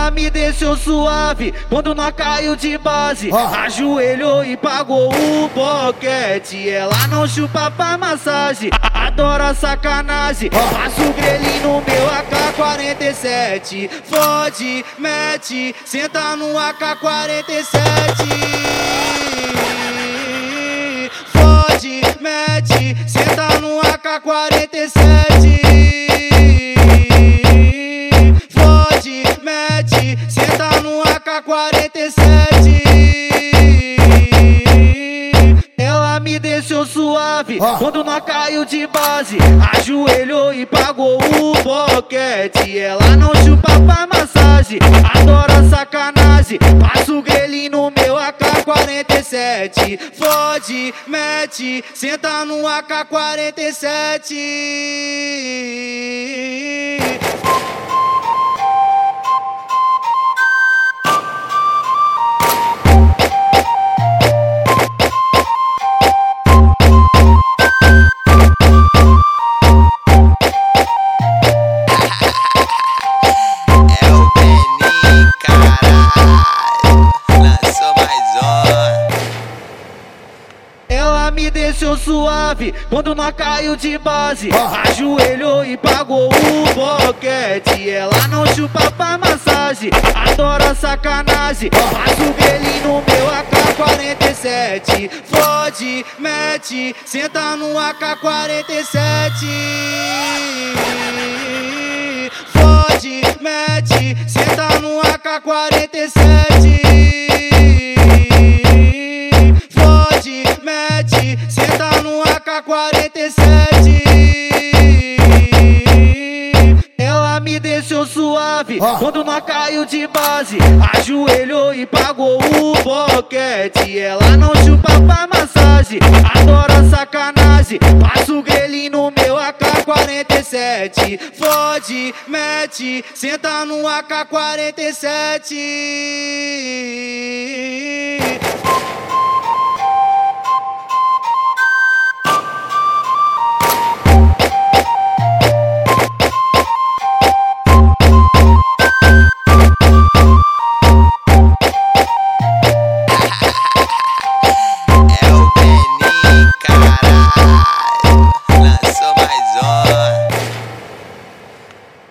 Ela me deixou suave quando nós caiu de base. Ajoelhou e pagou o boquete. Ela não chupa pra massagem, adora sacanagem. Passa o grelhinho no meu AK-47. Fode, mete, senta no AK-47. Fode, mete, senta no AK-47. Senta no AK-47. Ela me deixou suave quando nós caiu de base. Ajoelhou e pagou o boquete. Ela não chupa pra massagem, adora sacanagem. Passa o grelhinho no meu AK-47. Fode, mete, senta no AK-47. Ela me deixou suave quando nós caiu de base. Ajoelhou e pagou o boquete. Ela não chupa pra massagem, adora sacanagem. O grelhinho no meu AK-47. Fode, mete, senta no AK-47. Fode, mete, senta no AK-47. Senta no AK-47. Ela me deixou suave quando nós caiu de base. Ajoelhou e pagou o boquete. Ela não chupa pra massagem, adora sacanagem. Passa o grelhinho no meu AK-47. Fode, mete, senta no AK-47.